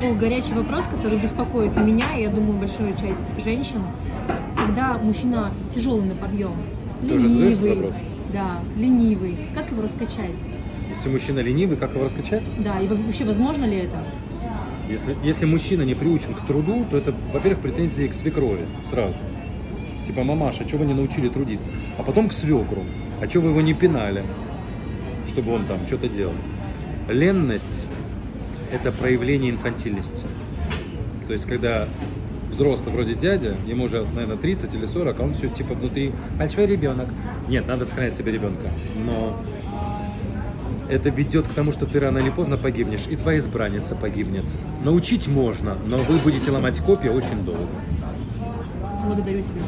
О, горячий вопрос, который беспокоит и меня, и, я думаю, большую часть женщин. Когда мужчина тяжелый на подъем, ленивый, да, ленивый, как его раскачать? Если мужчина ленивый, как его раскачать? Да, и вообще возможно ли это? Если, если мужчина не приучен к труду, то это, во-первых, претензии к свекрови сразу. Типа, мамаша, что вы не научили трудиться? А потом к свекру. А что вы его не пинали, чтобы он там что-то делал? Ленность – это проявление инфантильности. То есть, когда взрослый вроде дядя, ему уже, наверное, 30 или 40, а он все типа внутри большой ребенок. Нет, надо сохранять себе ребенка. Но это ведет к тому, что ты рано или поздно погибнешь, и твоя избранница погибнет. Научить можно, но вы будете ломать копья очень долго. Благодарю тебя.